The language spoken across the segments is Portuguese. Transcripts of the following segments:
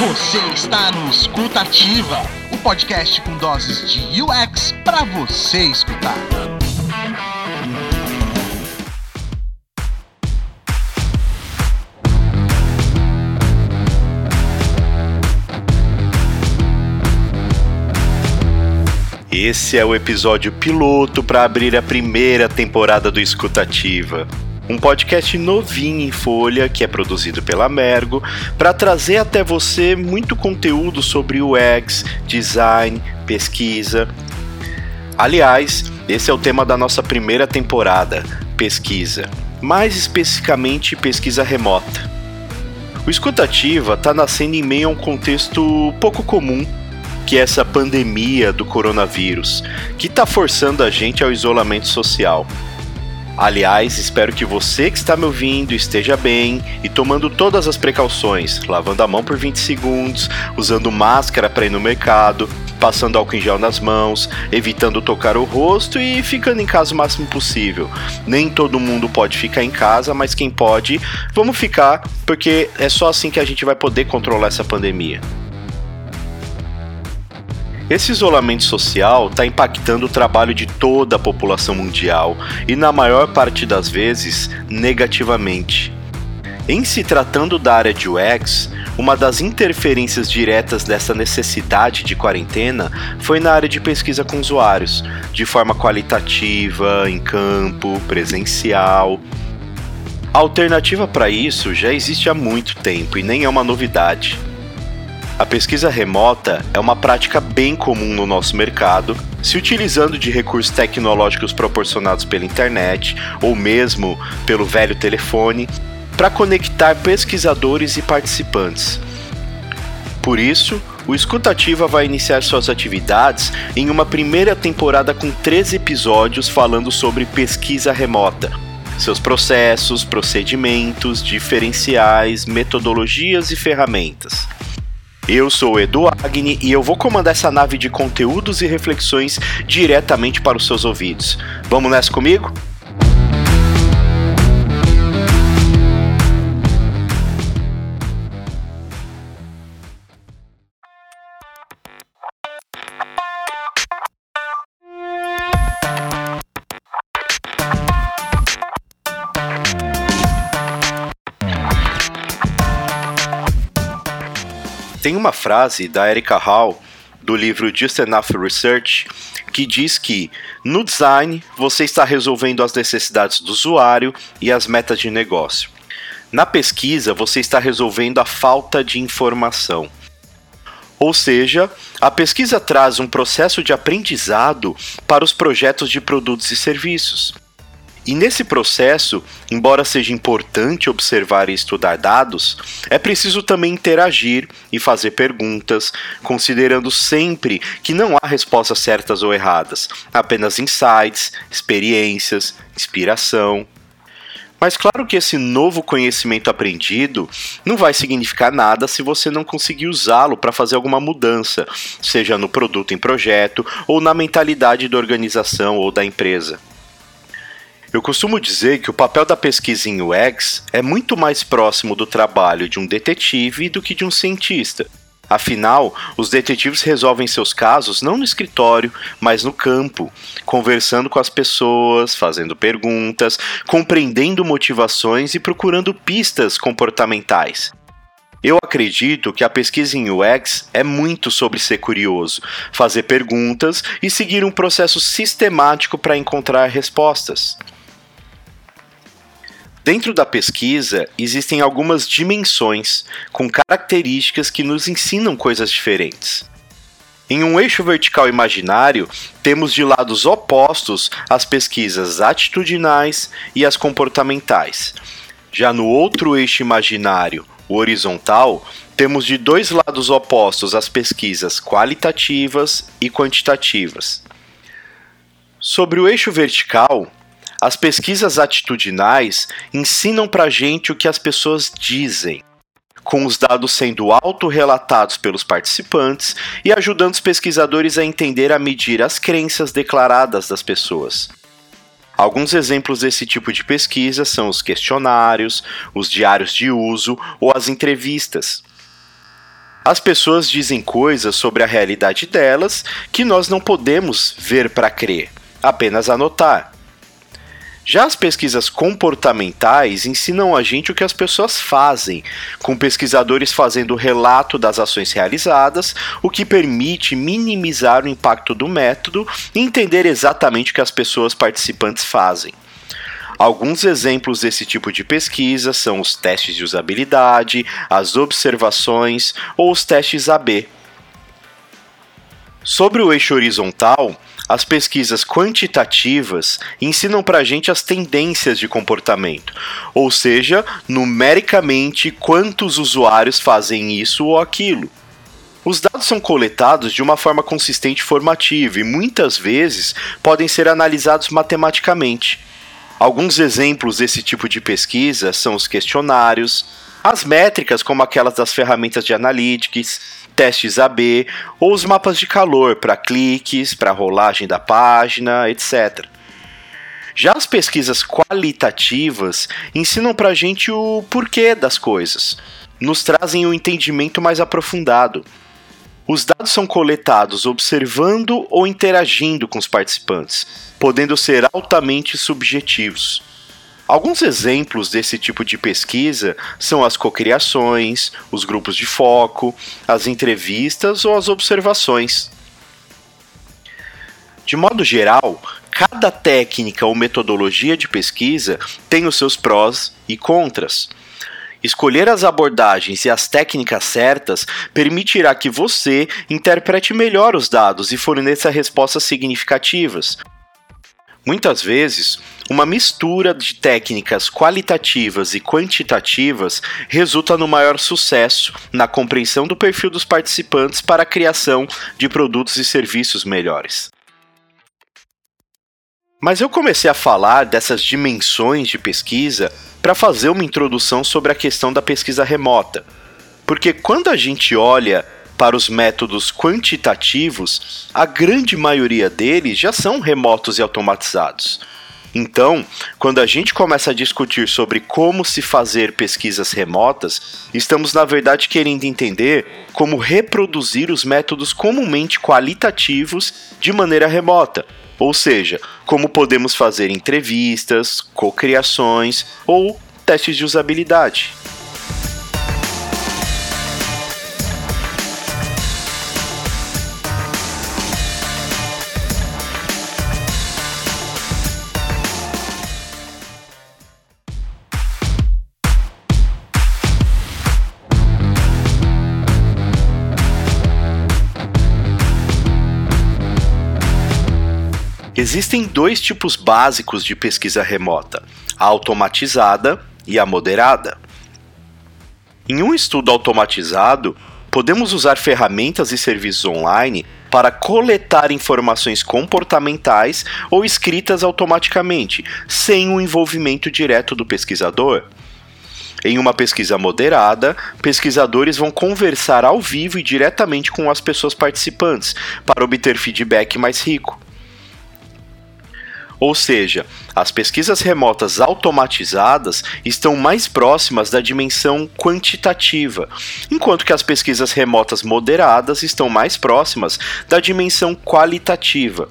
Você está no Escuta Ativa, o podcast com doses de UX para você escutar. Esse é o episódio piloto para abrir a primeira temporada do Escutativa. Um podcast novinho em folha que é produzido pela Mergo para trazer até você muito conteúdo sobre UX, design, pesquisa. Aliás, esse é o tema da nossa primeira temporada, pesquisa. Mais especificamente, pesquisa remota. O Escutativa está nascendo em meio a um contexto pouco comum que é essa pandemia do coronavírus, que está forçando a gente ao isolamento social. Aliás, espero que você que está me ouvindo esteja bem e tomando todas as precauções, lavando a mão por 20 segundos, usando máscara para ir no mercado, passando álcool em gel nas mãos, evitando tocar o rosto e ficando em casa o máximo possível. Nem todo mundo pode ficar em casa, mas quem pode, vamos ficar, porque é só assim que a gente vai poder controlar essa pandemia. Esse isolamento social está impactando o trabalho de toda a população mundial e, na maior parte das vezes, negativamente. Em se tratando da área de UX, uma das interferências diretas dessa necessidade de quarentena foi na área de pesquisa com usuários, de forma qualitativa, em campo, presencial. A alternativa para isso já existe há muito tempo e nem é uma novidade. A pesquisa remota é uma prática bem comum no nosso mercado, se utilizando de recursos tecnológicos proporcionados pela internet ou mesmo pelo velho telefone para conectar pesquisadores e participantes. Por isso, o Escutativa vai iniciar suas atividades em uma primeira temporada com três episódios falando sobre pesquisa remota, seus processos, procedimentos, diferenciais, metodologias e ferramentas. Eu sou o Edu Agni e eu vou comandar essa nave de conteúdos e reflexões diretamente para os seus ouvidos. Vamos nessa comigo? Tem uma frase da Erika Hall do livro Just Enough Research que diz que no design você está resolvendo as necessidades do usuário e as metas de negócio. Na pesquisa você está resolvendo a falta de informação. Ou seja, a pesquisa traz um processo de aprendizado para os projetos de produtos e serviços. E nesse processo, embora seja importante observar e estudar dados, é preciso também interagir e fazer perguntas, considerando sempre que não há respostas certas ou erradas, apenas insights, experiências, inspiração. Mas claro que esse novo conhecimento aprendido não vai significar nada se você não conseguir usá-lo para fazer alguma mudança, seja no produto em projeto ou na mentalidade da organização ou da empresa. Eu costumo dizer que o papel da pesquisa em UX é muito mais próximo do trabalho de um detetive do que de um cientista. Afinal, os detetives resolvem seus casos não no escritório, mas no campo, conversando com as pessoas, fazendo perguntas, compreendendo motivações e procurando pistas comportamentais. Eu acredito que a pesquisa em UX é muito sobre ser curioso, fazer perguntas e seguir um processo sistemático para encontrar respostas. Dentro da pesquisa, existem algumas dimensões com características que nos ensinam coisas diferentes. Em um eixo vertical imaginário, temos de lados opostos as pesquisas atitudinais e as comportamentais. Já no outro eixo imaginário, o horizontal, temos de dois lados opostos as pesquisas qualitativas e quantitativas. Sobre o eixo vertical, as pesquisas atitudinais ensinam para a gente o que as pessoas dizem, com os dados sendo autorrelatados pelos participantes e ajudando os pesquisadores a entender a medir as crenças declaradas das pessoas. Alguns exemplos desse tipo de pesquisa são os questionários, os diários de uso ou as entrevistas. As pessoas dizem coisas sobre a realidade delas que nós não podemos ver para crer, apenas anotar. Já as pesquisas comportamentais ensinam a gente o que as pessoas fazem, com pesquisadores fazendo relato das ações realizadas, o que permite minimizar o impacto do método e entender exatamente o que as pessoas participantes fazem. Alguns exemplos desse tipo de pesquisa são os testes de usabilidade, as observações ou os testes AB. Sobre o eixo horizontal, as pesquisas quantitativas ensinam para a gente as tendências de comportamento, ou seja, numericamente quantos usuários fazem isso ou aquilo. Os dados são coletados de uma forma consistente e formativa e muitas vezes podem ser analisados matematicamente. Alguns exemplos desse tipo de pesquisa são os questionários, as métricas, como aquelas das ferramentas de analytics, testes AB ou os mapas de calor para cliques, para rolagem da página, etc. Já as pesquisas qualitativas ensinam para a gente o porquê das coisas, nos trazem um entendimento mais aprofundado. Os dados são coletados observando ou interagindo com os participantes, podendo ser altamente subjetivos. Alguns exemplos desse tipo de pesquisa são as cocriações, os grupos de foco, as entrevistas ou as observações. De modo geral, cada técnica ou metodologia de pesquisa tem os seus prós e contras. Escolher as abordagens e as técnicas certas permitirá que você interprete melhor os dados e forneça respostas significativas. Muitas vezes, uma mistura de técnicas qualitativas e quantitativas resulta no maior sucesso na compreensão do perfil dos participantes para a criação de produtos e serviços melhores. Mas eu comecei a falar dessas dimensões de pesquisa para fazer uma introdução sobre a questão da pesquisa remota. Porque quando a gente olha para os métodos quantitativos, a grande maioria deles já são remotos e automatizados. Então, quando a gente começa a discutir sobre como se fazer pesquisas remotas, estamos na verdade querendo entender como reproduzir os métodos comumente qualitativos de maneira remota. Ou seja, como podemos fazer entrevistas, cocriações ou testes de usabilidade. Existem dois tipos básicos de pesquisa remota: a automatizada e a moderada. Em um estudo automatizado, podemos usar ferramentas e serviços online para coletar informações comportamentais ou escritas automaticamente, sem o envolvimento direto do pesquisador. Em uma pesquisa moderada, pesquisadores vão conversar ao vivo e diretamente com as pessoas participantes para obter feedback mais rico. Ou seja, as pesquisas remotas automatizadas estão mais próximas da dimensão quantitativa, enquanto que as pesquisas remotas moderadas estão mais próximas da dimensão qualitativa.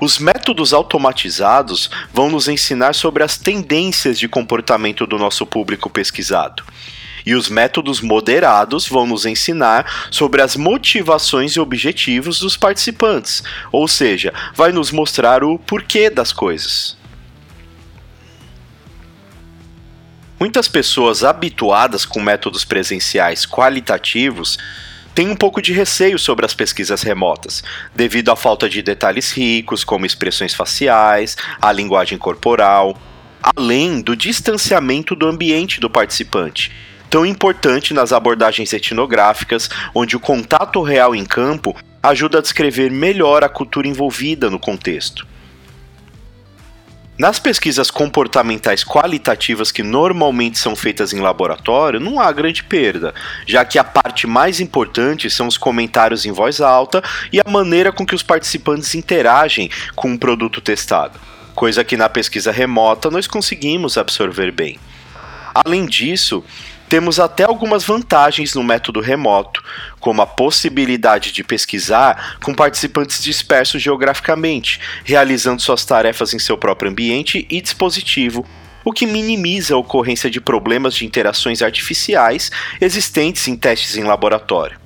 Os métodos automatizados vão nos ensinar sobre as tendências de comportamento do nosso público pesquisado. E os métodos moderados vão nos ensinar sobre as motivações e objetivos dos participantes, ou seja, vai nos mostrar o porquê das coisas. Muitas pessoas habituadas com métodos presenciais qualitativos têm um pouco de receio sobre as pesquisas remotas, devido à falta de detalhes ricos, como expressões faciais, a linguagem corporal, além do distanciamento do ambiente do participante tão importante nas abordagens etnográficas, onde o contato real em campo ajuda a descrever melhor a cultura envolvida no contexto. Nas pesquisas comportamentais qualitativas que normalmente são feitas em laboratório, não há grande perda, já que a parte mais importante são os comentários em voz alta e a maneira com que os participantes interagem com o produto testado. coisa que na pesquisa remota nós conseguimos absorver bem. Além disso, temos até algumas vantagens no método remoto, como a possibilidade de pesquisar com participantes dispersos geograficamente, realizando suas tarefas em seu próprio ambiente e dispositivo, o que minimiza a ocorrência de problemas de interações artificiais existentes em testes em laboratório.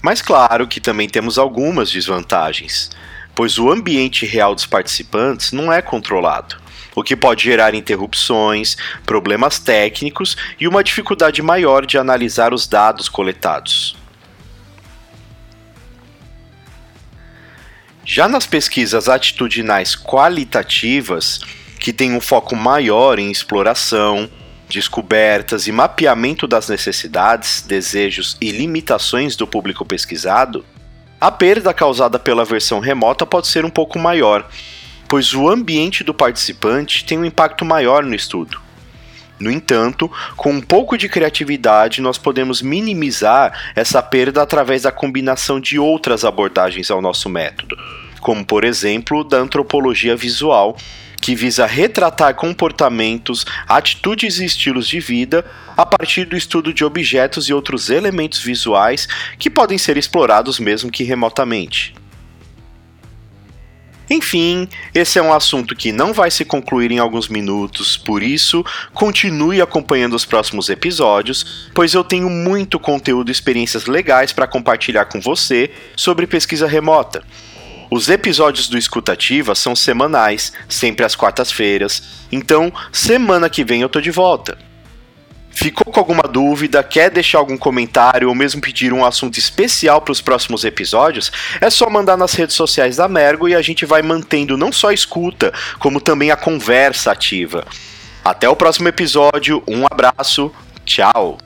Mas claro que também temos algumas desvantagens, pois o ambiente real dos participantes não é controlado o que pode gerar interrupções, problemas técnicos e uma dificuldade maior de analisar os dados coletados. Já nas pesquisas atitudinais qualitativas, que têm um foco maior em exploração, descobertas e mapeamento das necessidades, desejos e limitações do público pesquisado, a perda causada pela versão remota pode ser um pouco maior, pois o ambiente do participante tem um impacto maior no estudo. No entanto, com um pouco de criatividade, nós podemos minimizar essa perda através da combinação de outras abordagens ao nosso método, como por exemplo da antropologia visual, que visa retratar comportamentos, atitudes e estilos de vida a partir do estudo de objetos e outros elementos visuais que podem ser explorados mesmo que remotamente. Enfim, esse é um assunto que não vai se concluir em alguns minutos, por isso, continue acompanhando os próximos episódios, pois eu tenho muito conteúdo e experiências legais para compartilhar com você sobre pesquisa remota. Os episódios do Escutativa são semanais, sempre às quartas-feiras, então semana que vem eu tô de volta. Ficou com alguma dúvida, quer deixar algum comentário ou mesmo pedir um assunto especial para os próximos episódios? É só mandar nas redes sociais da Mergo e a gente vai mantendo não só a escuta, como também a conversa ativa. Até o próximo episódio, um abraço, tchau!